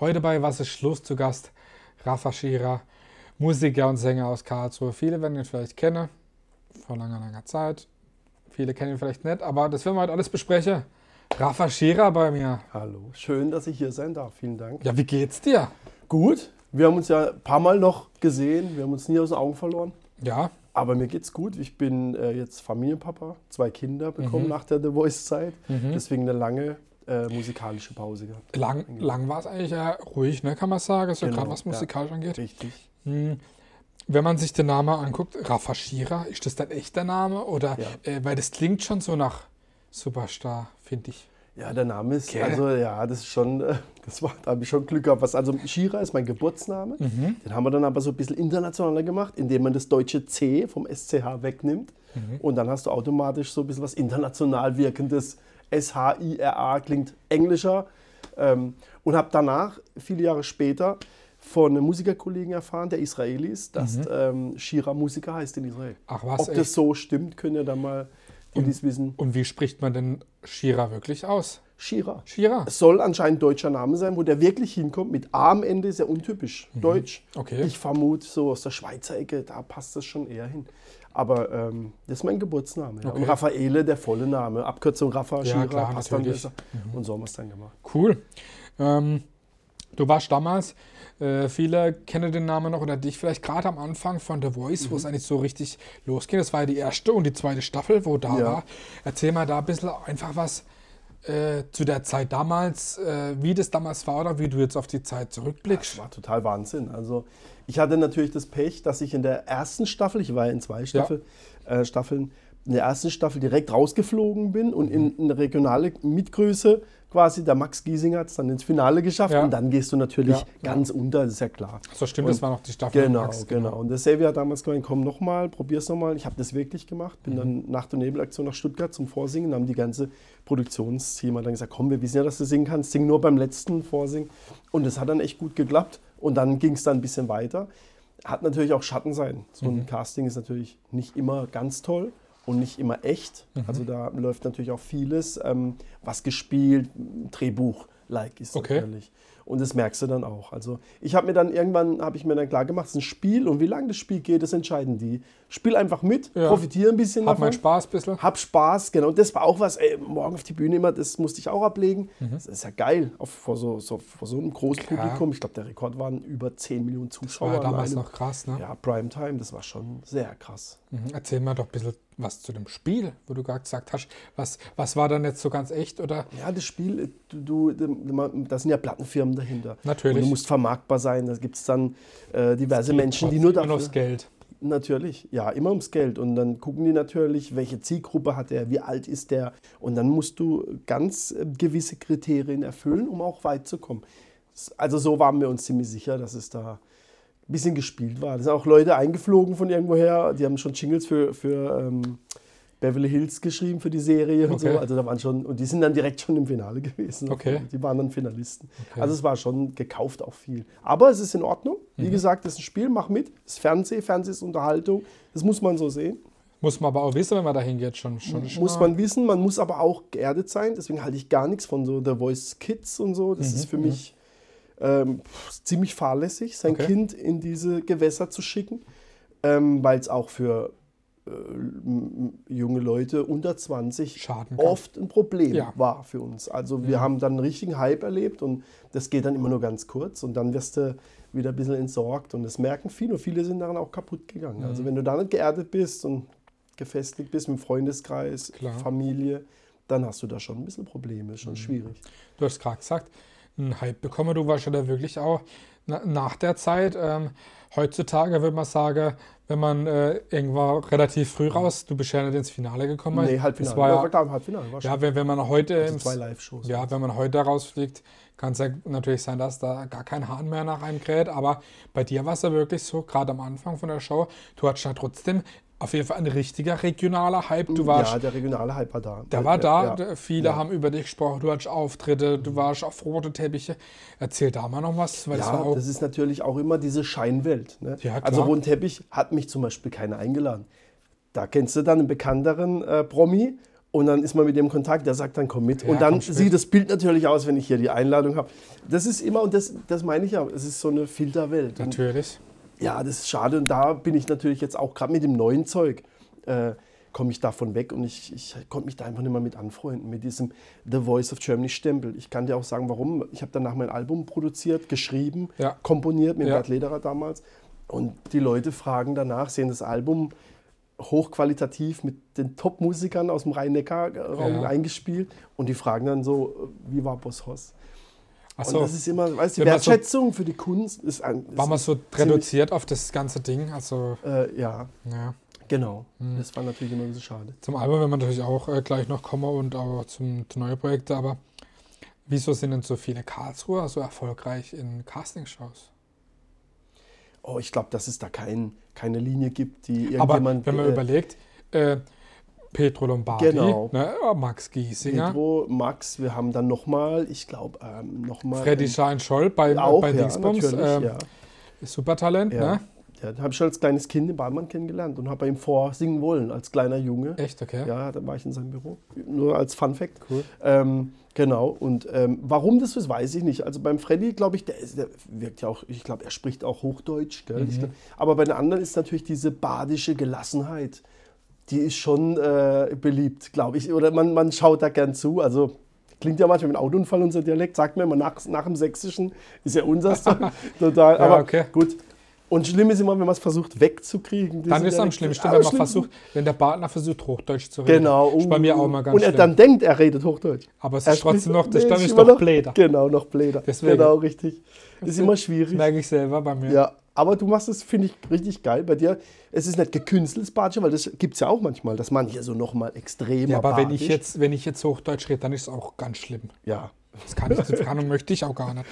Heute bei Was ist Schluss zu Gast Rafa Schira, Musiker und Sänger aus Karlsruhe. Viele werden ihn vielleicht kennen, vor langer, langer Zeit. Viele kennen ihn vielleicht nicht, aber das werden wir heute alles besprechen. Rafa Schira bei mir. Hallo, schön, dass ich hier sein darf. Vielen Dank. Ja, wie geht's dir? Gut, wir haben uns ja ein paar Mal noch gesehen. Wir haben uns nie aus den Augen verloren. Ja, Aber mir geht's gut. Ich bin äh, jetzt Familienpapa, zwei Kinder bekommen Mhm. nach der The Voice-Zeit. Deswegen eine lange äh, musikalische Pause gehabt. lang, lang war es eigentlich ja ruhig, ne, kann man sagen, so Genau, gerade was ja. musikalisch angeht. Richtig. Hm. Wenn man sich den Namen anguckt, Rafa Schira, ist das dein echter Name? Oder, Ja. äh, weil das klingt schon so nach Superstar, finde ich. Ja, der Name ist, Gell? also ja, das ist schon, äh, das war, da habe ich schon Glück gehabt. Was, also Shira ist mein Geburtsname. Mhm. Den haben wir dann aber so ein bisschen internationaler gemacht, indem man das deutsche C vom SCH wegnimmt. Mhm. Und dann hast du automatisch so ein bisschen was international wirkendes. S-H-I-R-A klingt englischer. Ähm, und habe danach, viele Jahre später, von einem Musikerkollegen erfahren, der Israeli ist, dass ähm, Shira Musiker heißt in Israel. Mhm. Ach was, Ob echt? das so stimmt, könnt ihr dann mal die dies wissen. Und wie spricht man denn Schira wirklich aus? Shira. Schira? Es soll anscheinend deutscher Name sein, wo der wirklich hinkommt. Mit A am Ende ist ja untypisch deutsch. Mhm. Okay. Ich vermute, so aus der Schweizer Ecke, da passt das schon eher hin. Aber ähm, das ist mein Geburtsname. Ja. Okay. Und Raffaele, der volle Name. Abkürzung Rafa, Ja, Shira, klar, passt dann besser. Und so haben wir es dann gemacht. Cool. Ähm, du warst damals, äh, viele kennen den Namen noch oder dich vielleicht gerade am Anfang von The Voice, wo Mhm. es eigentlich so richtig losging. Das war ja die erste und die zweite Staffel, wo da Ja. war. Erzähl mal da ein bisschen einfach was äh, zu der Zeit damals, äh, wie das damals war oder wie du jetzt auf die Zeit Das zurückblickst. war total Wahnsinn. Also ich hatte natürlich das Pech, dass ich in der ersten Staffel, ich war ja in zwei Staffel, äh, Staffeln, in der ersten Staffel direkt rausgeflogen bin und in Mhm. eine regionale Mitgröße quasi, der Max Giesinger hat es dann ins Finale geschafft Ja. und dann gehst du natürlich Ja, ja. ganz unter, das ist ja klar. So stimmt, Und- das war noch die Staffel. Genau, Max, genau. Und der Xavier hat damals gemeint, komm nochmal, probier's nochmal. Ich habe das wirklich gemacht. Mhm. Bin dann nach der Nebelaktion nach Stuttgart zum Vorsingen. Haben die ganze Produktionsteam dann gesagt, komm, wir wissen ja, dass du singen kannst. Sing nur beim letzten Vorsingen. Und das hat dann echt gut geklappt. Und dann ging es dann ein bisschen weiter. Hat natürlich auch Schattenseiten. So Mhm. ein Casting ist natürlich nicht immer ganz toll und nicht immer echt. Mhm. Also da läuft natürlich auch vieles, ähm, was gespielt, Drehbuch-like ist Okay. natürlich. Und das merkst du dann auch. Also ich habe mir dann irgendwann, habe ich mir dann klar gemacht, es ist ein Spiel und wie lange das Spiel geht, das entscheiden die. Spiel einfach mit, Ja. profitiere ein bisschen Hat davon. mein Spaß ein bisschen. Hab Spaß, genau. Und das war auch was, ey, morgen auf die Bühne immer, das musste ich auch ablegen. Mhm. Das ist ja geil, auf, vor, so, so, vor so einem großen. Publikum. Ich glaube, der Rekord waren über 10 Millionen Das Zuschauer. war ja damals einem- noch krass, ne? Ja, Primetime, das war schon sehr krass. Mhm. Erzähl mal doch ein bisschen was zu dem Spiel, wo du gerade gesagt hast. Was, was war dann jetzt so ganz echt oder? Ja, das Spiel, du, du, da sind ja Plattenfirmen dahinter. Natürlich. Und du musst vermarktbar sein. Da gibt es dann äh, diverse Menschen, die nur immer dafür... aufs Geld. Natürlich, ja, immer ums Geld. Und dann gucken die natürlich, welche Zielgruppe hat er, wie alt ist der. Und dann musst du ganz äh, gewisse Kriterien erfüllen, um auch weit zu kommen. Also so waren wir uns ziemlich sicher, dass es da ein bisschen gespielt war. Da sind auch Leute eingeflogen von irgendwoher, die haben schon Jingles für, für ähm, Beverly Hills geschrieben für die Serie und Okay. so. Also da waren schon, und die sind dann direkt schon im Finale gewesen. Okay. Die waren dann Finalisten. Okay. Also es war schon gekauft auch viel. Aber es ist in Ordnung. Mhm. Wie gesagt, es ist ein Spiel, mach mit. Es ist Fernseh, Fernseh ist Unterhaltung. Das muss man so sehen. Muss man aber auch wissen, wenn man dahin geht. Schon, schon, schon Muss man wissen. Man muss aber auch geerdet sein. Deswegen halte ich gar nichts von so The Voice Kids und so. Das Mhm, ist für mich ähm, ziemlich fahrlässig, sein Okay. Kind in diese Gewässer zu schicken. Ähm, Weil es auch für äh, junge Leute unter 20 Schaden kann. oft ein Problem Ja. war für uns. Also wir haben dann einen richtigen Hype erlebt und das geht dann immer nur ganz kurz und dann wirst du wieder ein bisschen entsorgt und das merken viele und viele sind daran auch kaputt gegangen. Mhm. Also wenn du da nicht geerdet bist und gefestigt bist mit dem Freundeskreis, Klar. Familie, dann hast du da schon ein bisschen Probleme, schon Mhm. schwierig. Du hast gerade gesagt, einen Hype bekommen. Du warst ja da wirklich auch na, nach der Zeit. Ähm, heutzutage würde man sagen, wenn man äh, irgendwo relativ früh raus, du bist ja nicht ins Finale gekommen. Nee, Halbfinale. Das war ja, klar, Halbfinale war ja wenn, wenn man heute Also zwei Live-Shows. ja, wenn man heute rausfliegt, kann es ja natürlich sein, dass da gar kein Hahn mehr nach einem kräht. Aber bei dir war es ja wirklich so, gerade am Anfang von der Show, du hattest ja trotzdem auf jeden Fall ein richtiger regionaler Hype. Du warst ja, der regionale Hype war da. Der war da, Ja. viele Ja. haben über dich gesprochen, du hattest Auftritte, du warst auf rote Teppiche. Erzähl da mal noch was, weil das Ja, auch. das ist natürlich auch immer diese Scheinwelt. Ne? Ja, also Roten Teppich hat mich zum Beispiel keiner eingeladen. Da kennst du dann einen bekannteren äh, Promi Und dann ist man mit dem Kontakt, der sagt dann, komm mit. Und dann sieht das Bild natürlich aus, wenn ich hier die Einladung habe. Das ist immer, und das, das meine ich ja, es ist so eine Filterwelt. Und Natürlich. Ja, das ist schade. Und da bin ich natürlich jetzt auch gerade mit dem neuen Zeug, äh, komme ich davon weg und ich, ich konnte mich da einfach nicht mehr mit anfreunden, mit diesem The Voice of Germany Stempel. Ich kann dir auch sagen, warum. Ich habe danach mein Album produziert, geschrieben, Ja. komponiert mit Ja. Bert Lederer damals. Und die Leute fragen danach, sehen das Album hochqualitativ mit den Top-Musikern aus dem Rhein-Neckar-Raum Ja. eingespielt und die fragen dann so, wie war Boss Hoss? Und Achso, das ist immer, weißt du, die Wenn man so- Wertschätzung für die Kunst ist ein. war ist man so reduziert auf das ganze Ding. Also, Äh, ja, ja. genau. Hm. Das war natürlich immer ein bisschen schade. Zum Album werden wir natürlich auch äh, gleich noch kommen und auch zum, zu neuen Projekten, aber wieso sind denn so viele Karlsruher so erfolgreich in Castingshows? Oh, ich glaube, dass es da kein, keine Linie gibt, die Aber irgendjemand. wenn man äh, überlegt, äh, Petro Lombardi, Genau. ne, Max Giesinger, Pedro, Max, wir haben dann nochmal, ich glaube, ähm, nochmal. Freddy Schein-Scholl bei, auch, bei ja, Dingsbums, ähm, ja. Supertalent, ja. ne? Ja, den habe ich schon als kleines Kind in Bademann kennengelernt und habe bei ihm vorsingen wollen, als kleiner Junge. Echt, okay. Ja, da war ich in seinem Büro. Nur als Fun Fact. Cool. Ähm, genau. Und ähm, warum das ist, weiß ich nicht. Also beim Freddy, glaube ich, der, ist, der wirkt ja auch, ich glaube, er spricht auch Hochdeutsch. Gell? Mhm. Glaub, aber bei den anderen ist natürlich diese badische Gelassenheit, die ist schon äh, beliebt, glaube ich. Oder man, man schaut da gern zu. Also klingt ja manchmal mit Autounfall unser Dialekt, sagt mir immer nach, nach dem Sächsischen, ist ja unser total. Ja, aber okay. gut. Und schlimm ist immer, wenn man es versucht wegzukriegen. Dann ist es am schlimmsten, wenn man versucht, wenn der Partner versucht, Hochdeutsch zu reden. Genau. Ist bei mir auch mal ganz Und er schlimm. dann denkt, er redet Hochdeutsch. Aber es Er ist trotzdem noch, das Nee, dann ist doch noch- Bläder. Genau, noch Bläder. Deswegen. Genau, richtig. Das ist immer schwierig. merke ich selber bei mir. Ja, aber du machst es, finde ich, richtig geil. Bei dir, es ist nicht gekünsteltes Badische, weil das gibt es ja auch manchmal, dass manche so nochmal extrem Ja, aber wenn ich, jetzt, wenn ich jetzt Hochdeutsch rede, dann ist es auch ganz schlimm. Ja, Das kann ich, das kann und möchte ich auch gar nicht.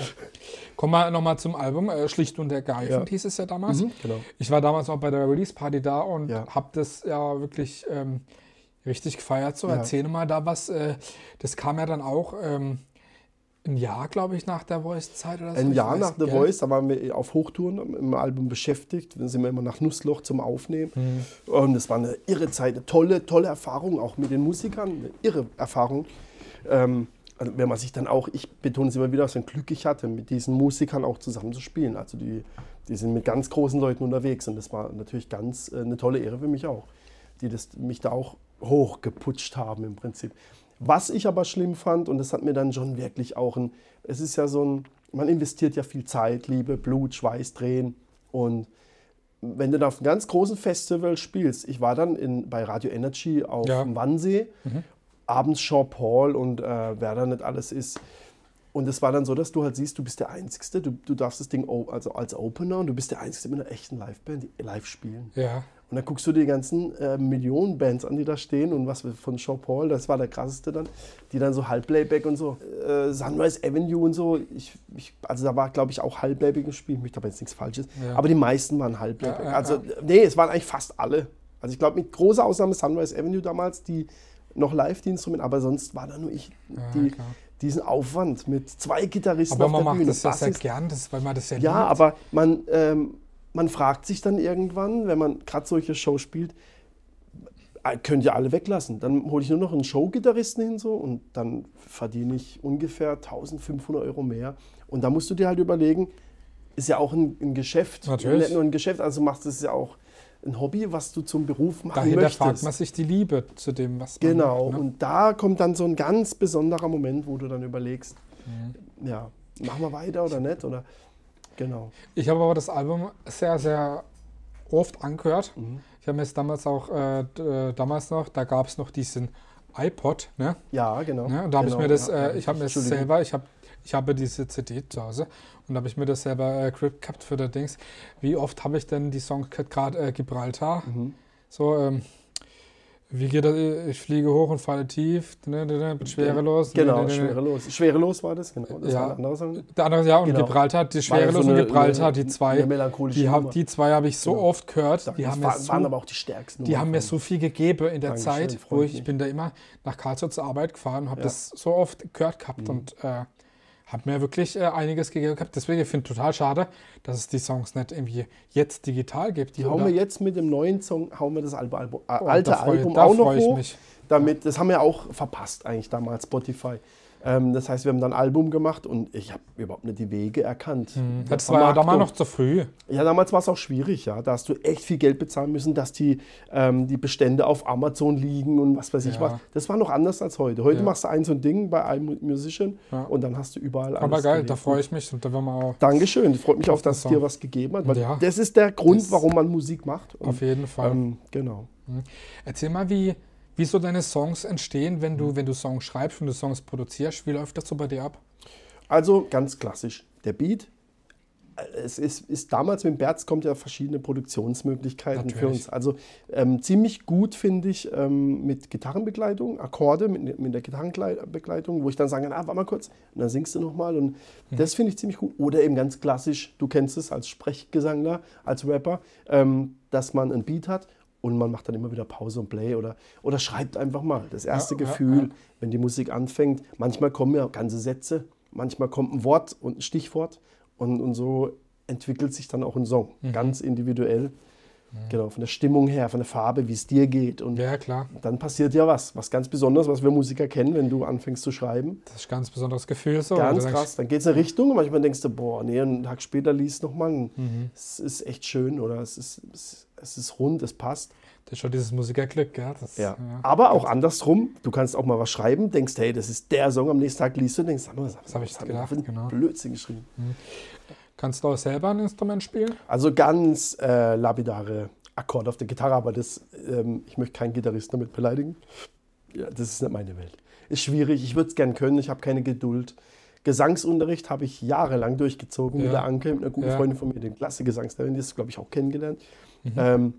Kommen wir nochmal zum Album. Äh, Schlicht und ergreifend Ja. hieß es ja damals. mhm, genau. Ich war damals auch bei der Release-Party da und Ja. habe das ja wirklich ähm, richtig gefeiert. So, Ja. erzähl mal da was. Äh, das kam ja dann auch ähm, ein Jahr, glaube ich, nach der Voice-Zeit oder so. Ein Jahr nach The gell? Voice, da waren wir auf Hochtouren im Album beschäftigt. Dann sind wir immer nach Nussloch zum Aufnehmen. Mhm. Und es war eine irre Zeit, eine tolle, tolle Erfahrung, auch mit den Musikern, eine irre Erfahrung. Ähm, also wenn man sich dann auch, ich betone es immer wieder, so ein Glück ich hatte, mit diesen Musikern auch zusammen zu spielen. Also die, die sind mit ganz großen Leuten unterwegs und das war natürlich ganz äh, eine tolle Ehre für mich auch, die das, mich da auch hochgeputscht haben im Prinzip. Was ich aber schlimm fand, und das hat mir dann schon wirklich auch ein, es ist ja so ein, man investiert ja viel Zeit, Liebe, Blut, Schweiß, Tränen und wenn du da auf einem ganz großen Festival spielst, ich war dann in, bei Radio Energy auf Ja. dem Wannsee, Mhm. abends Jean Paul und äh, wer da nicht alles ist. Und es war dann so, dass du halt siehst, du bist der Einzige, du, du darfst das Ding also als Opener und du bist der Einzige mit einer echten Liveband, die live spielen. Ja, Und dann guckst du die ganzen äh, Millionen Bands an, die da stehen und was von Jean Paul, das war der krasseste dann, die dann so Halbplayback und so, äh, Sunrise Avenue und so. Ich, ich, also da war, glaube ich, auch Halbplayback im Spiel. Ich möchte aber jetzt nichts Falsches. Ja. Aber die meisten waren Halbplayback. Ja, ja, also, nee, es waren eigentlich fast alle. Also ich glaube, mit großer Ausnahme Sunrise Avenue damals, die noch live die Instrumente, aber sonst war da nur ich, die, diesen Aufwand mit zwei Gitarristen Aber auf man der macht Bühne. das ja sehr gern, das, weil man das ja Ja, liebt. aber man, ähm, man fragt sich dann irgendwann, wenn man gerade solche Shows spielt, äh, könnt ihr alle weglassen. Dann hole ich nur noch einen Showgitarristen hin so und dann verdiene ich ungefähr 1500 Euro mehr. Und da musst du dir halt überlegen, ist ja auch ein, ein Geschäft. Natürlich. Nicht nur ein Geschäft, also machst du es ja auch ein Hobby, was du zum Beruf machen Dahinter möchtest. fragt man sich die Liebe zu dem, was man Genau, macht. Ne? und da kommt dann so ein ganz besonderer Moment, wo du dann überlegst, Mhm. ja, machen wir weiter oder nicht? Oder genau. Ich habe aber das Album sehr, sehr oft angehört. Mhm. Ich habe mir es damals auch, äh, äh, damals noch, da gab es noch diesen iPod, ne? Ja, genau. ne? Und da habe genau, ich mir das, ja, äh, ich habe mir selber, ich habe ich habe diese CD zu Hause und da habe ich mir das selber äh, grip gehabt für das Dings. Wie oft habe ich denn die Song gerade äh, Gibraltar? Mhm. So, ähm, wie geht das? Ich fliege hoch und falle tief, ne, ne, bin schwerelos. ne, Genau, ne, ne, ne. schwerelos. Schwerelos war das, genau. Das Ja. Song. Der andere, ja, und Genau. Gibraltar, die schwerelos so und eine- Gibraltar, eine- die zwei. Die, hab, die zwei habe ich so Genau. oft gehört. Das Die, haben mir, war, waren so, aber auch die stärksten. die haben mir so viel gegeben in der Dankeschön, Zeit, wo ich, ich bin da immer nach Karlsruhe zur Arbeit gefahren und habe Ja. das so oft gehört gehabt Mhm. und äh, hat mir wirklich äh, einiges gegeben gehabt. Deswegen finde ich total schade, dass es die Songs nicht irgendwie jetzt digital gibt. Die hauen wir jetzt mit dem neuen Song, hauen wir das alte Album, äh, Oh, alte da freu- Album da auch noch freu ich hoch. mich. Damit, das haben wir auch verpasst eigentlich damals, Spotify. Ähm, das heißt, wir haben dann ein Album gemacht und ich habe überhaupt nicht die Wege erkannt. der Das war ja damals noch zu früh. Ja, damals war es auch schwierig, ja. Da hast du echt viel Geld bezahlen müssen, dass die, ähm, die Bestände auf Amazon liegen und was weiß ich Ja. was. Das war noch anders als heute. Heute Ja. machst du ein so ein Ding bei iMusician Ja. und dann hast du überall alles. Aber geil, gelegt. da freue ich mich und da werden wir auch Dankeschön. Ich freue mich auf, dass es Song. dir was gegeben hat. Weil Ja. Das ist der Grund, Das- warum man Musik macht. Und, auf jeden Fall. ähm, genau. Erzähl mal, wie, wie so deine Songs entstehen, wenn du, wenn du Songs schreibst, wenn du Songs produzierst. Wie läuft das so bei dir ab? Also ganz klassisch. Der Beat. äh, Es ist, ist damals mit Berz kommt ja verschiedene Produktionsmöglichkeiten für Natürlich. uns. Also ähm, ziemlich gut finde ich ähm, mit Gitarrenbegleitung, Akkorde mit, mit der Gitarrenbegleitung, wo ich dann sage, ah, warte mal kurz, und dann singst du nochmal. Und Mhm. das finde ich ziemlich gut. Oder eben ganz klassisch, du kennst es als Sprechgesangler, als Rapper, ähm, dass man ein Beat hat und man macht dann immer wieder Pause und Play oder, oder schreibt einfach mal. Das erste Ja, ja, Gefühl, ja. wenn die Musik anfängt. Manchmal kommen ja ganze Sätze, manchmal kommt ein Wort und ein Stichwort und, und so entwickelt sich dann auch ein Song, Mhm. ganz individuell. Genau, von der Stimmung her, von der Farbe, wie es dir geht. Und Ja, klar. dann passiert ja was, was ganz Besonderes, was wir Musiker kennen, wenn du anfängst zu schreiben. Das ist ein ganz besonderes Gefühl. So. Ganz denkst, krass. Dann geht es in eine Richtung und manchmal denkst du, boah, nee, einen Tag später liest nochmal. Mhm. Es ist echt schön oder es ist, es, es ist rund, es passt. Das ist schon dieses Musikerglück, gell? Das, Ja. Aber auch andersrum, du kannst auch mal was schreiben, denkst, hey, das ist der Song, am nächsten Tag liest du und denkst, sag mal, was, Was hab ich hab gedacht, einen genau. Blödsinn geschrieben. Kannst du auch selber ein Instrument spielen? Also ganz äh, lapidare Akkorde auf der Gitarre, aber das, ähm, ich möchte keinen Gitarristen damit beleidigen. Ja, das ist nicht meine Welt. Ist schwierig, ich würde es gern können, ich habe keine Geduld. Gesangsunterricht habe ich jahrelang durchgezogen mit Ja. der Anke, mit einer guten Ja. Freundin von mir, den Klasse-Gesangslehrerin, die ist, glaube ich, auch kennengelernt. Mhm. Ähm,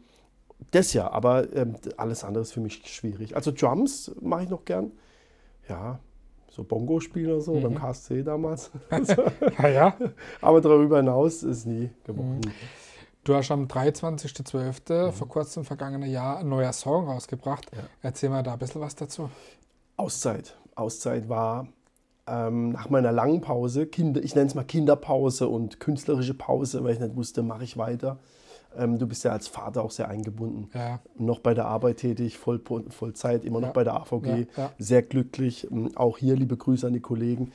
das ja, aber ähm, alles andere ist für mich schwierig. Also Drums mache ich noch gern. Ja, so Bongo spielen oder so, Mhm. beim KSC damals. Ja, ja. aber darüber hinaus ist nie geworden. Mhm. Du hast am 23.12. Mhm. vor kurzem vergangenen Jahr ein neuer Song rausgebracht. Ja. Erzähl mal da ein bisschen was dazu. Auszeit. Auszeit war ähm, nach meiner langen Pause, Kinder, ich nenne es mal Kinderpause und künstlerische Pause, weil ich nicht wusste, mache ich weiter. Ähm, du bist ja als Vater auch sehr eingebunden. Ja, Noch bei der Arbeit tätig, voll, Vollzeit, immer noch Ja. bei der AVG. Ja. Sehr glücklich. Ähm, Auch hier liebe Grüße an die Kollegen.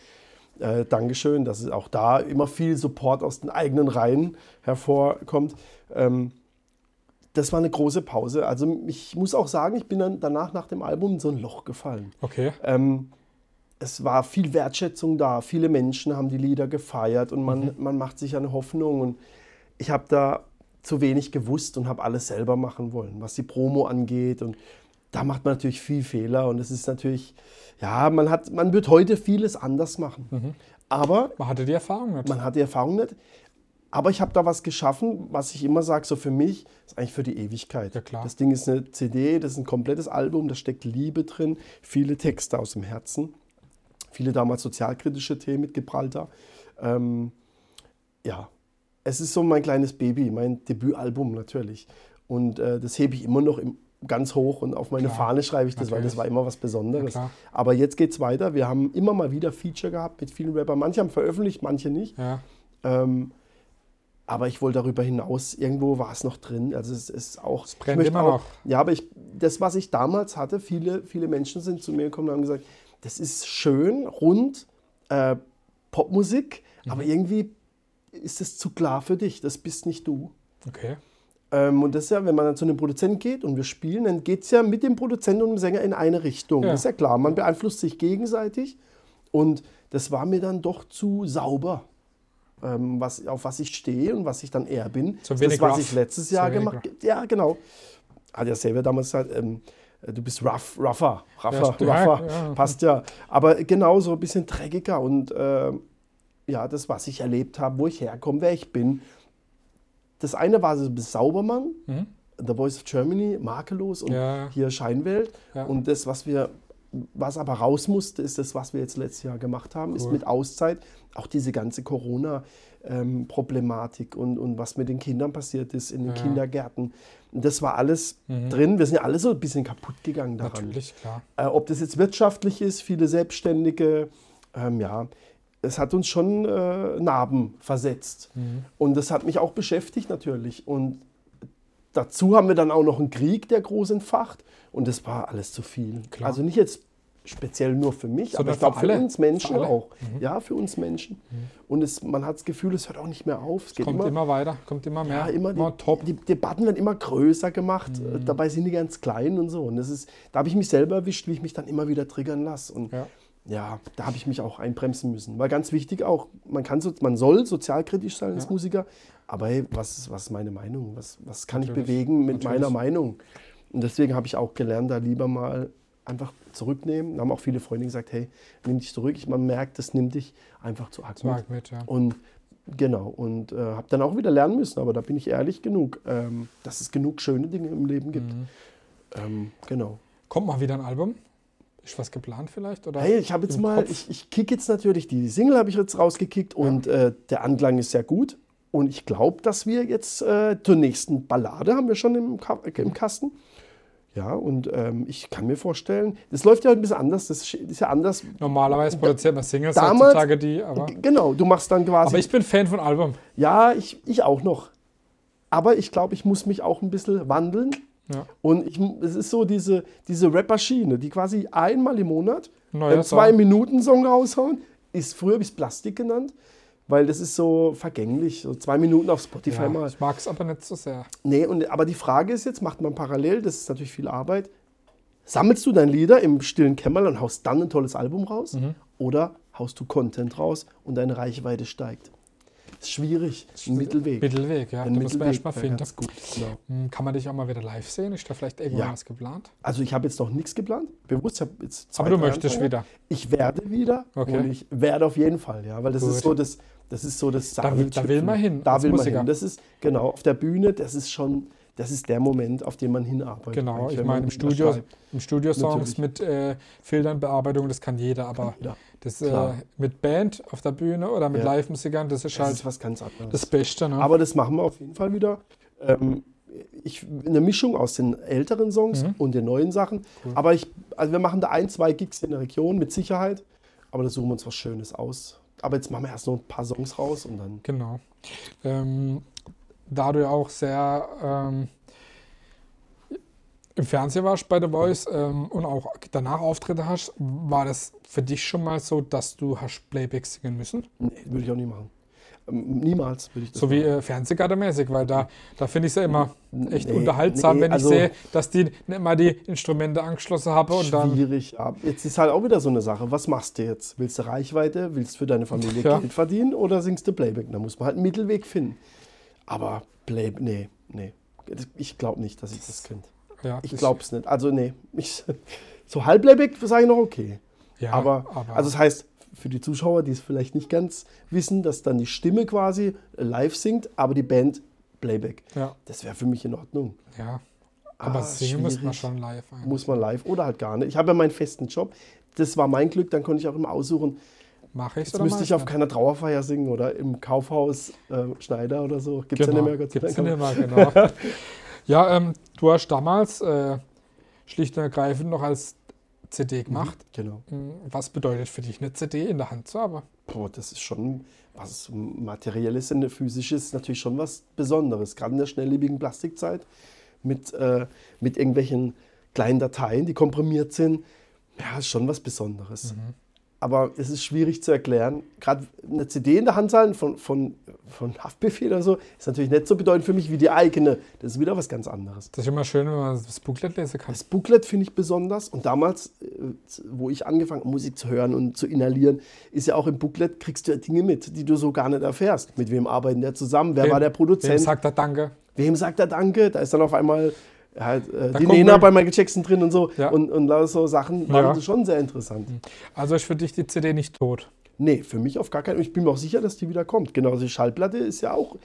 Äh, Dankeschön, dass es auch da immer viel Support aus den eigenen Reihen hervorkommt. Ähm, das war eine große Pause. Also ich muss auch sagen, ich bin dann danach nach dem Album in so ein Loch gefallen. okay. Ähm, es war viel Wertschätzung da. Viele Menschen haben die Lieder gefeiert und man, man macht sich eine Hoffnung. Und ich habe da zu wenig gewusst und habe alles selber machen wollen, was die Promo angeht. Und da macht man natürlich viel Fehler. Und es ist natürlich, ja, man, hat, man wird heute vieles anders machen. Aber Man hatte die Erfahrung nicht. man hat die Erfahrung nicht. Aber ich habe da was geschaffen, was ich immer sage, so für mich, ist eigentlich für die Ewigkeit. Ja, klar. Das Ding ist eine CD, das ist ein komplettes Album, da steckt Liebe drin, viele Texte aus dem Herzen, viele damals sozialkritische Themen mit Gibraltar. Ähm, ja, es ist so mein kleines Baby, mein Debütalbum natürlich. Und äh, das hebe ich immer noch im, ganz hoch und auf meine Klar, Fahne schreibe ich das, weil das natürlich. war immer was Besonderes. Ja. Aber jetzt geht es weiter. Wir haben immer mal wieder Feature gehabt mit vielen Rappern. Manche haben veröffentlicht, manche nicht. Ja, Ähm, aber ich wollte darüber hinaus, irgendwo war es noch drin. Also es ist auch. Es brennt immer noch. Ja, aber ich, das, was ich damals hatte, viele, viele Menschen sind zu mir gekommen und haben gesagt, das ist schön, rund, äh, Popmusik, Mhm. aber irgendwie ist es zu klar für dich. Das bist nicht du. okay. Ähm, und das ist ja, wenn man dann zu einem Produzenten geht und wir spielen, dann geht es ja mit dem Produzenten und dem Sänger in eine Richtung. Ja. Das ist ja klar, man beeinflusst sich gegenseitig. Und das war mir dann doch zu sauber, ähm, was, auf was ich stehe und was ich dann eher bin. Zu das, was rough. ich letztes Jahr gemacht habe. Ja, genau. Hat ja selber damals gesagt, ähm, du bist rough, rougher, rougher. Ja, rougher. ja. Passt ja. Aber genau so ein bisschen dreckiger und ähm, ja, das, was ich erlebt habe, wo ich herkomme, wer ich bin. Das eine war so ein bisschen Saubermann, Mhm. The Voice of Germany, makellos und Ja. hier Scheinwelt. Ja. Und das, was wir, was aber raus musste, ist das, was wir jetzt letztes Jahr gemacht haben, ist Cool. mit Auszeit auch diese ganze Corona-Problematik und, und was mit den Kindern passiert ist in den Ja. Kindergärten. Das war alles drin. Wir sind ja alle so ein bisschen kaputt gegangen daran. Natürlich, klar. Äh, ob das jetzt wirtschaftlich ist, viele Selbstständige, ähm, ja. Es hat uns schon äh, Narben versetzt. Mhm. Und das hat mich auch beschäftigt natürlich. Und dazu haben wir dann auch noch einen Krieg, der groß entfacht. Und das war alles zu viel. Klar. Also nicht jetzt speziell nur für mich, Sondern aber ich glaube für uns Menschen Für alle. Mhm. auch. Ja, für uns Menschen. Und es, man hat das Gefühl, es hört auch nicht mehr auf. Es geht Kommt immer, weiter, kommt immer mehr. ja, immer die, top. die Debatten werden immer größer gemacht, Mhm. dabei sind die ganz klein und so. Und das ist, da habe ich mich selber erwischt, wie ich mich dann immer wieder triggern lasse. Und Ja. Ja, da habe ich mich auch einbremsen müssen. War ganz wichtig auch, man, kann so, man soll sozialkritisch sein als Ja. Musiker, aber hey, was, ist- was ist meine Meinung? Was, was kann ich Natürlich. bewegen mit Natürlich. meiner Meinung? Und deswegen habe ich auch gelernt, da lieber mal einfach zurücknehmen. Da haben auch viele Freunde gesagt, hey, nimm dich zurück. Ich, man merkt, das nimmt dich einfach zu arg mit. mit, ja. Und genau, und äh, habe dann auch wieder lernen müssen, aber da bin ich ehrlich genug, ähm, dass es genug schöne Dinge im Leben gibt. Mhm. Ähm, genau. Kommt mal wieder ein Album? Ist was geplant vielleicht? Oder Hey, ich habe jetzt mal, Kopf? ich, ich kick jetzt natürlich, die Single habe ich jetzt rausgekickt und äh, der Anklang ist sehr gut. Und ich glaube, dass wir jetzt äh, zur nächsten Ballade haben wir schon im, Ka im Kasten. Ja, und ähm, ich kann mir vorstellen, das läuft ja ein bisschen anders, das ist ja anders. Normalerweise produziert man Singles damals- heutzutage die, aber, Genau, du machst dann quasi. aber ich bin Fan von Album. Ja, ich, ich auch noch. Aber ich glaube, ich muss mich auch ein bisschen wandeln. Ja. Und ich, es ist so diese, diese Rapper-Schiene, die quasi einmal im Monat Neuer einen Song. Zwei-Minuten-Song raushauen. Ist früher bis Plastik genannt, weil das ist so vergänglich. So zwei Minuten auf Spotify Ja, mal. ich mag es aber nicht so sehr. Nee, und, aber die Frage ist jetzt, macht man parallel, das ist natürlich viel Arbeit, sammelst du deine Lieder im stillen Kämmerlein und haust dann ein tolles Album raus? Mhm. Oder haust du Content raus und deine Reichweite steigt? Ist schwierig, ein Mittelweg. Mittelweg, ja. Ein Den muss man erst mal finden. ganz gut. Genau. Hm, Kann man dich auch mal wieder live sehen? Ist da vielleicht irgendwann Ja. was geplant? Also ich habe jetzt noch nichts geplant, bewusst. Ich habe jetzt zwei, Aber du möchtest Anfragen. wieder. Ich werde wieder Okay. und ich werde auf jeden Fall, ja, weil das Gut. ist so das, das ist so das Da will- da will man hin Da will man hin. Das ist genau auf der Bühne. Das ist schon, das ist der Moment, auf den man hinarbeitet. Genau, ich meine, im Studio, im Studio Songs Natürlich. mit äh, Filtern, Bearbeitung, das kann jeder, aber Ja, das äh, mit Band auf der Bühne oder mit Ja. Live-Musikern, das ist das halt ist was ganz anderes. das Beste. Ne? Aber das machen wir auf jeden Fall wieder. Ähm, ich, eine Mischung aus den älteren Songs Mhm. und den neuen Sachen. Cool. Aber ich, also wir machen da ein, zwei Gigs in der Region mit Sicherheit. Aber da suchen wir uns was Schönes aus. Aber jetzt machen wir erst noch ein paar Songs raus und dann. Genau. Ähm, da du ja auch sehr ähm, im Fernsehen warst bei The Voice ähm, und auch danach Auftritte hast, war das für dich schon mal so, dass du hast Playback singen müssen? Nee, würde ich auch nie machen. Ähm, niemals würde ich das So wie äh, Fernsehgardemäßig, weil da, da finde ich es ja immer echt Nee, unterhaltsam, nee, wenn also- ich sehe, dass die nicht mal die Instrumente angeschlossen haben und dann. Schwierig. Ja. Jetzt ist halt auch wieder so eine Sache. Was machst du jetzt? Willst du Reichweite? Willst du für deine Familie Ja. Geld verdienen oder singst du Playback? Da muss man halt einen Mittelweg finden. Aber Play, nee, nee. Ich glaube nicht, dass ich das könnte. Ja, Ich glaube es nicht. Also nee. Ich, so Halbplayback sage ich noch okay. Ja, aber, aber also das heißt, für die Zuschauer, die es vielleicht nicht ganz wissen, dass dann die Stimme quasi live singt, aber die Band Playback. ja, Das wäre für mich in Ordnung. ja. Aber Ah, singen muss man schon live eigentlich. Muss man live oder halt gar nicht. Ich habe ja meinen festen Job. Das war mein Glück, dann konnte ich auch immer aussuchen. Mache ich Jetzt müsste ich auf keiner Trauerfeier singen oder im Kaufhaus äh, Schneider oder so. Gibt es ja nicht mehr, Gott Gibt's ja Dank. nicht mehr, genau. ja, ähm, du hast damals äh, schlicht und ergreifend noch als CD gemacht. Genau. Hm, Was bedeutet für dich eine CD in der Hand zu haben? Boah, das ist schon was Materielles und Physisches, ist natürlich schon was Besonderes. Gerade in der schnelllebigen Plastikzeit mit, äh, mit irgendwelchen kleinen Dateien, die komprimiert sind. Ja, ist schon was Besonderes. Aber es ist schwierig zu erklären. Gerade eine CD in der Hand halten von, von, von Haftbefehl oder so, ist natürlich nicht so bedeutend für mich wie die eigene. Das ist wieder was ganz anderes. Das ist immer schön, wenn man das Booklet lesen kann. Das Booklet finde ich besonders. Und damals, äh, wo ich angefangen habe, Musik zu hören und zu inhalieren, ist ja auch im Booklet, kriegst du ja Dinge mit, die du so gar nicht erfährst. Mit wem arbeiten der zusammen? Wer Wem- war der Wem Produzent? sagt er Danke? Wem sagt er Danke? Da ist dann auf einmal halt, äh, kommt Nena bei Michael Jackson drin und so. Ja. Und, und so Sachen Ja. waren schon sehr interessant. Also ist für dich die CD nicht tot. Nee, für mich auf gar keinen Fall. Ich bin mir auch sicher, dass die wieder kommt. Genauso die Schallplatte ist ja auch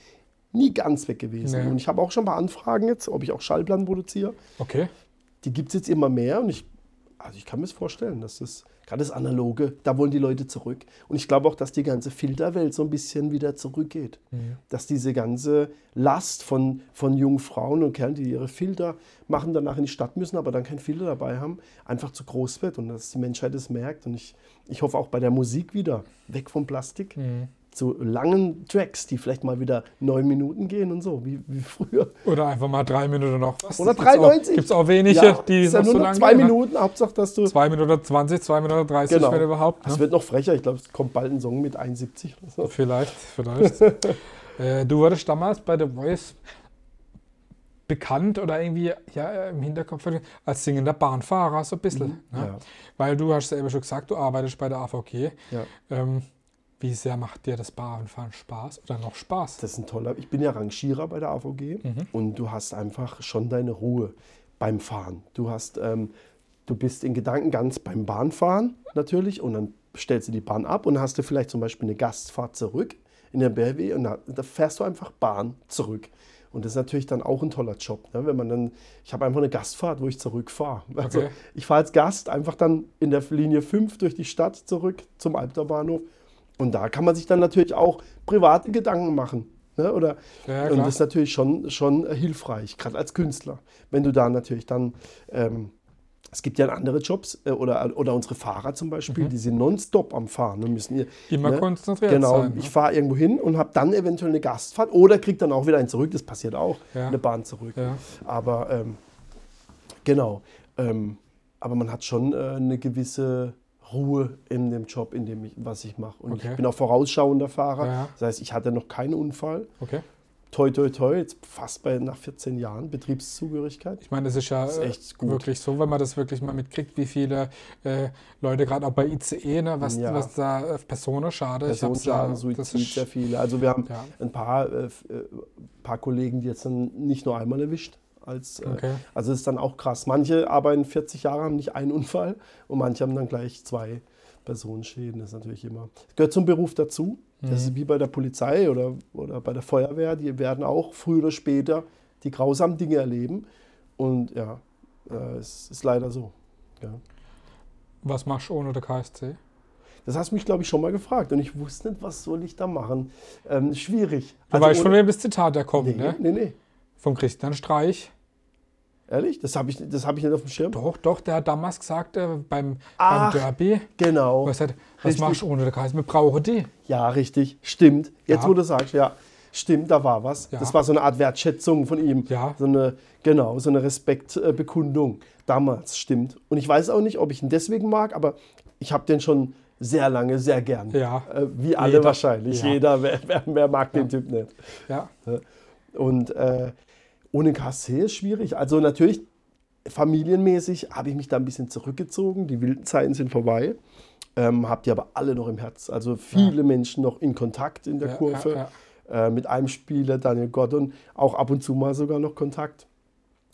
nie ganz weg gewesen. Nee. Und ich habe auch schon paar Anfragen jetzt, ob ich auch Schallplatten produziere. Okay. Die gibt es jetzt immer mehr und ich also ich kann mir das vorstellen, dass das, gerade das Analoge, da wollen die Leute zurück. Und ich glaube auch, dass die ganze Filterwelt so ein bisschen wieder zurückgeht. Dass diese ganze Last von, von jungen Frauen und Kerlen, die ihre Filter machen, danach in die Stadt müssen, aber dann kein Filter dabei haben, einfach zu groß wird und dass die Menschheit es merkt. Und ich, ich hoffe auch bei der Musik wieder, weg vom Plastik. Zu langen Tracks, die vielleicht mal wieder neun Minuten gehen und so, wie, wie früher. Oder einfach mal drei Minuten noch was. Oder Gibt's auch- 93. Gibt's auch wenige, Ja, die ist ja nur so lange zwei gehen, ne? Minuten, Hauptsache, dass du. Zwei Minuten 20, zwei Minuten 30, Genau. wenn überhaupt. Es Ne? wird noch frecher. Ich glaube, es kommt bald ein Song mit 71 oder so. Vielleicht, vielleicht. äh, du wurdest damals bei The Voice bekannt oder irgendwie ja, im Hinterkopf als singender Bahnfahrer, so ein bisschen. Ne? Mhm. Ja. Weil du hast ja eben schon gesagt, du arbeitest bei der AVG. Ja. Ähm, wie sehr macht dir das Bahnfahren Spaß oder noch Spaß? Das ist ein toller. Ich bin ja Rangierer bei der AVG Mhm. und du hast einfach schon deine Ruhe beim Fahren. Du hast, ähm, du bist in Gedanken ganz beim Bahnfahren natürlich und dann stellst du die Bahn ab und hast du vielleicht zum Beispiel eine Gastfahrt zurück in der BRW und da, da fährst du einfach Bahn zurück. Und das ist natürlich dann auch ein toller Job, ne? wenn man dann, ich habe einfach eine Gastfahrt, wo ich zurückfahre. Also Okay. ich fahre als Gast einfach dann in der Linie 5 durch die Stadt zurück zum Albterbahnhof und da kann man sich dann natürlich auch private Gedanken machen. Ne? Oder, Ja, und das ist natürlich schon, schon hilfreich, gerade als Künstler. Wenn du da natürlich dann, ähm, es gibt ja andere Jobs äh, oder, oder unsere Fahrer zum Beispiel, die sind nonstop am Fahren und müssen Mhm. Immer ne? konzentriert Genau, sein. Ne? ich fahre irgendwo hin und habe dann eventuell eine Gastfahrt oder kriege dann auch wieder einen zurück, das passiert auch, Ja. eine Bahn zurück. Ja. Aber ähm, genau, ähm, aber man hat schon äh, eine gewisse Ruhe in dem Job, in dem ich, was ich mache. Und Okay. ich bin auch vorausschauender Fahrer. Ja. Das heißt, ich hatte noch keinen Unfall. Okay. Toi, toi, toi, jetzt fast bei nach 14 Jahren Betriebszugehörigkeit. Ich meine, das ist ja Das ist äh, echt gut. wirklich so, wenn man das wirklich mal mitkriegt, wie viele äh, Leute, gerade auch bei ICE, ne, was, Ja. was da äh, Personenschade, ich hab's Personenschaden, das Suizid, ist, sehr viele. Also wir haben Ja. ein paar, äh, äh, paar Kollegen, die jetzt dann nicht nur einmal erwischt. Als, äh, Okay. Also das ist dann auch krass. Manche arbeiten 40 Jahre, haben nicht einen Unfall und manche haben dann gleich zwei Personenschäden. Das ist natürlich immer. Das gehört zum Beruf dazu. Das Mhm. ist wie bei der Polizei oder, oder bei der Feuerwehr. Die werden auch früher oder später die grausamen Dinge erleben. Und ja, äh, es ist leider so. Ja. Was machst du ohne der KSC? Das hast du mich, glaube ich, schon mal gefragt. Und ich wusste nicht, was soll ich da machen. Ähm, schwierig. Du weißt von ohne- wem das Zitat da kommt, nee, ne? nee, nee. Vom Christian Streich. Ehrlich? Das habe ich, das hab ich nicht auf dem Schirm. Doch, doch, der hat damals gesagt, äh, beim, beim Ach, Derby, Genau. was, hat, was machst du ohne der KSC? Wir brauchen die. Ja, richtig. Stimmt. Jetzt, Ja. wo du sagst, ja, stimmt, da war was. Ja. Das war so eine Art Wertschätzung von ihm. Ja. So eine, genau, so eine Respektbekundung. Damals, stimmt. Und ich weiß auch nicht, ob ich ihn deswegen mag, aber ich habe den schon sehr lange, sehr gern. Ja. Äh, wie alle Jeder. wahrscheinlich. Ja. Jeder, wer, wer, wer mag den Typ nicht. Ja. Und äh, ohne KC ist schwierig. Also natürlich, familienmäßig habe ich mich da ein bisschen zurückgezogen. Die wilden Zeiten sind vorbei. Ähm, habt ihr aber alle noch im Herz. Also viele Menschen noch in Kontakt in der Ja, Kurve. ja, ja. Äh, mit einem Spieler, Daniel Gordon, auch ab und zu mal sogar noch Kontakt.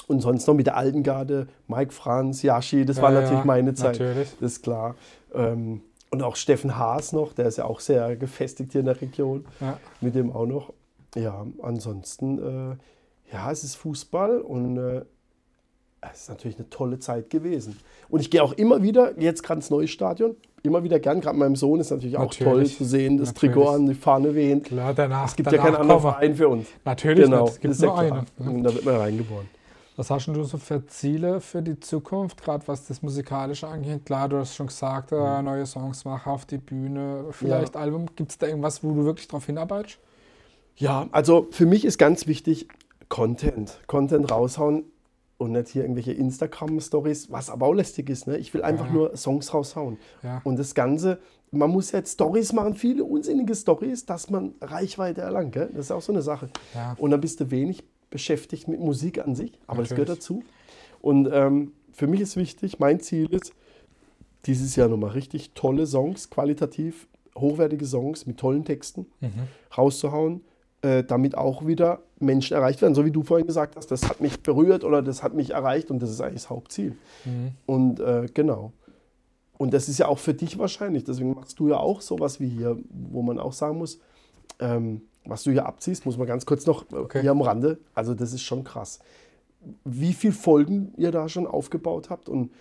Und sonst noch mit der alten Garde, Mike Franz, Yashi, das war Ja, natürlich ja, meine Zeit. natürlich. Das ist klar. Ähm, und auch Steffen Haas noch, der ist ja auch sehr gefestigt hier in der Region Ja. mit dem auch noch. Ja, ansonsten, äh, ja, es ist Fußball und äh, es ist natürlich eine tolle Zeit gewesen. Und ich gehe auch immer wieder, jetzt gerade ins neue Stadion, immer wieder gern. Gerade meinem Sohn ist natürlich auch toll Natürlich. zu sehen, das Natürlich. Trikot an, die Fahne wehend. Klar, danach. Es gibt ja danach keinen anderen. Verein für uns. Natürlich genau, nicht. Es gibt das ja nur klar. einen. ne? Und da wird man reingeboren. Was hast du so für Ziele für die Zukunft, gerade was das Musikalische angeht? Klar, du hast schon gesagt, äh, Mhm. neue Songs machen auf die Bühne, vielleicht Album. Gibt es da irgendwas, wo du wirklich drauf hinarbeitest? Ja, also für mich ist ganz wichtig Content. Content raushauen und nicht hier irgendwelche Instagram-Stories, was aber auch lästig ist. Ne? Ich will einfach Ja. nur Songs raushauen. Ja. Und das Ganze, man muss jetzt Stories machen, viele unsinnige Stories, dass man Reichweite erlangt. Gell? Das ist auch so eine Sache. Ja. Und dann bist du wenig beschäftigt mit Musik an sich, aber das gehört Natürlich. dazu. Und ähm, für mich ist wichtig, mein Ziel ist, dieses Jahr nochmal richtig tolle Songs, qualitativ hochwertige Songs mit tollen Texten Mhm. rauszuhauen, äh, damit auch wieder Menschen erreicht werden. So wie du vorhin gesagt hast, das hat mich berührt oder das hat mich erreicht und das ist eigentlich das Hauptziel. Mhm. Und äh, genau. Und das ist ja auch für dich wahrscheinlich. Deswegen machst du ja auch sowas wie hier, wo man auch sagen muss, ähm, was du hier abziehst, muss man ganz kurz noch Okay. hier am Rande. Also das ist schon krass. Wie viele Folgen ihr da schon aufgebaut habt und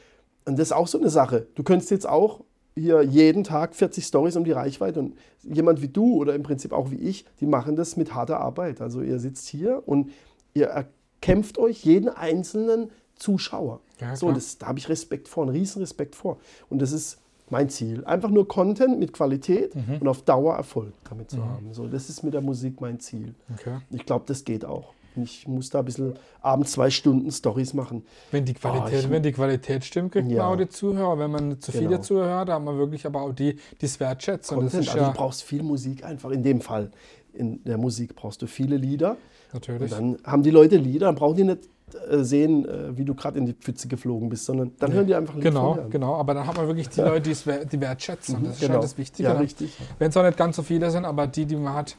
Und das ist auch so eine Sache. Du könntest jetzt auch hier jeden Tag 40 Stories um die Reichweite und jemand wie du oder im Prinzip auch wie ich, die machen das mit harter Arbeit. Also ihr sitzt hier und ihr erkämpft euch jeden einzelnen Zuschauer. Ja, so, das, da habe ich Respekt vor, einen riesen Respekt vor. Und das ist mein Ziel. Einfach nur Content mit Qualität Mhm. und auf Dauer Erfolg damit zu haben. So, das ist mit der Musik mein Ziel. Okay. Ich glaube, das geht auch. Und Ich muss da ein bisschen abends zwei Stunden Stories machen. Wenn die Qualität, Oh, wenn die Qualität stimmt, kriegt Ja. man auch die Zuhörer. Wenn man zu viele Genau. Zuhörer, da haben wir wirklich aber auch die, die es wertschätzen. Und das Content. ist Also ja du brauchst viel Musik einfach. In dem Fall, in der Musik brauchst du viele Lieder. Und natürlich. dann haben die Leute Lieder, dann brauchen die nicht äh, sehen, äh, wie du gerade in die Pfütze geflogen bist, sondern dann hören die einfach Lied Genau, genau. Aber dann hat man wirklich die Leute, die es die wertschätzen. Und das ist Genau. schon das Wichtige. Ja, ne? richtig. Wenn es auch nicht ganz so viele sind, aber die, die man hat,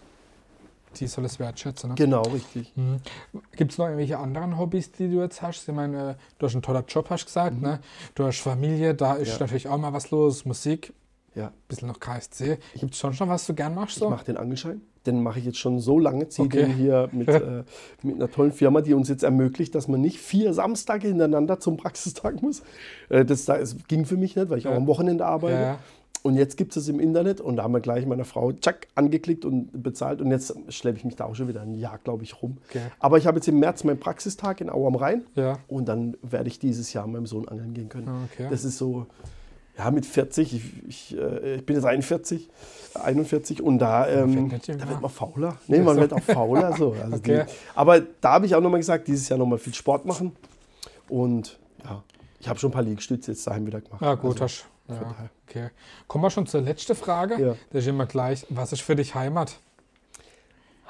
die soll es wertschätzen. Ne? Genau, richtig. Mhm. Gibt es noch irgendwelche anderen Hobbys, die du jetzt hast? Ich meine, äh, du hast einen tollen Job, hast du gesagt. Ne? Du hast Familie, da ist Mhm. Ja. natürlich auch mal was los. Musik, Ja. ein bisschen noch KSC. Gibt es schon schon, was du gern machst? Ich So? mache den Angelschein. Den mache ich jetzt schon so lange, ziehe Okay. den hier mit, äh, mit einer tollen Firma, die uns jetzt ermöglicht, dass man nicht vier Samstage hintereinander zum Praxistag muss. Äh, das, das ging für mich nicht, weil ich Ja. auch am Wochenende arbeite. Ja. Und jetzt gibt es es im Internet und da haben wir gleich meiner Frau tschack, angeklickt und bezahlt. Und jetzt schleppe ich mich da auch schon wieder ein Jahr, glaube ich, rum. Okay. Aber ich habe jetzt im März meinen Praxistag in Au am Rhein Ja. und dann werde ich dieses Jahr meinem Sohn angeln gehen können. Ah, okay. Das ist so, ja, mit 40, ich, ich, äh, ich bin jetzt 41, 41 und da, ähm, da wird man fauler. Nee, man wird auch fauler. So. Also Okay. die, aber da habe ich auch nochmal gesagt, dieses Jahr nochmal viel Sport machen. Und ja, ich habe schon ein paar Liegestütze jetzt daheim wieder gemacht. Ja, gut, Also, hast ja, okay. Kommen wir schon zur letzten Frage. Ja. Das ist immer gleich. Was ist für dich Heimat?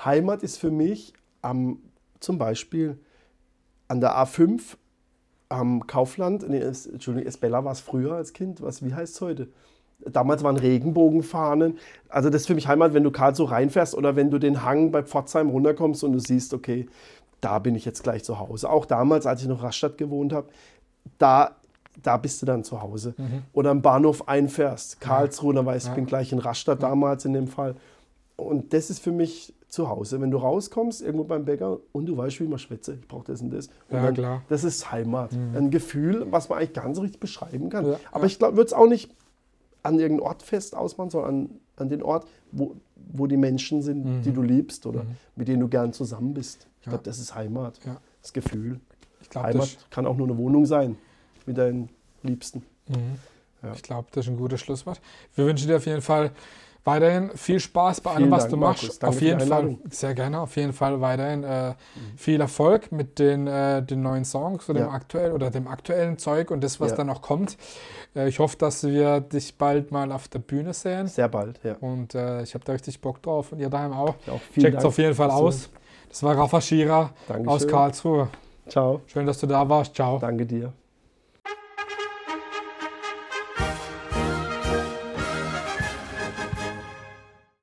Heimat ist für mich am, zum Beispiel an der A5 am Kaufland, nee, es, Entschuldigung, Esbella war es früher als Kind, was, wie heißt es heute? Damals waren Regenbogenfahnen. Also das ist für mich Heimat, wenn du Karlsruhe reinfährst oder wenn du den Hang bei Pforzheim runterkommst und du siehst, okay, da bin ich jetzt gleich zu Hause. Auch damals, als ich noch Rastatt gewohnt habe, da, da bist du dann zu Hause. Oder am Bahnhof einfährst, Karlsruhe, dann weißt du, ich bin gleich in Rastatt damals in dem Fall. Und das ist für mich zu Hause. Wenn du rauskommst, irgendwo beim Bäcker und du weißt, wie man schwätze, ich brauche das und das. Und Ja, dann, klar. Das ist Heimat. Ein Gefühl, was man eigentlich gar nicht so richtig beschreiben kann. Ja, Aber ja. ich glaube, würde es auch nicht an irgendeinen Ort fest ausmachen, sondern an, an den Ort, wo, wo die Menschen sind, die du liebst oder mit denen du gern zusammen bist. Ich glaube, das ist Heimat. Ja. Das Gefühl. Ich glaube, Heimat das, kann auch nur eine Wohnung sein mit deinen Liebsten. mhm. Ja. ich glaub, das ist ein gutes Schlusswort. Wir wünschen dir auf jeden Fall weiterhin viel Spaß bei allem, Vielen was Dank, du Markus. machst. Danke auf jeden Fall, sehr gerne, auf jeden Fall weiterhin äh, viel Erfolg mit den, äh, den neuen Songs oder dem Ja. aktuellen oder dem aktuellen Zeug und das, was Ja. da noch kommt. Äh, ich hoffe, dass wir dich bald mal auf der Bühne sehen. Sehr bald, ja. Und äh, ich habe da richtig Bock drauf und ihr daheim auch. Auch Checkt es auf jeden Fall aus. Das war Rafa Schira Dankeschön. aus Karlsruhe. Ciao. Schön, dass du da warst. Ciao. Danke dir.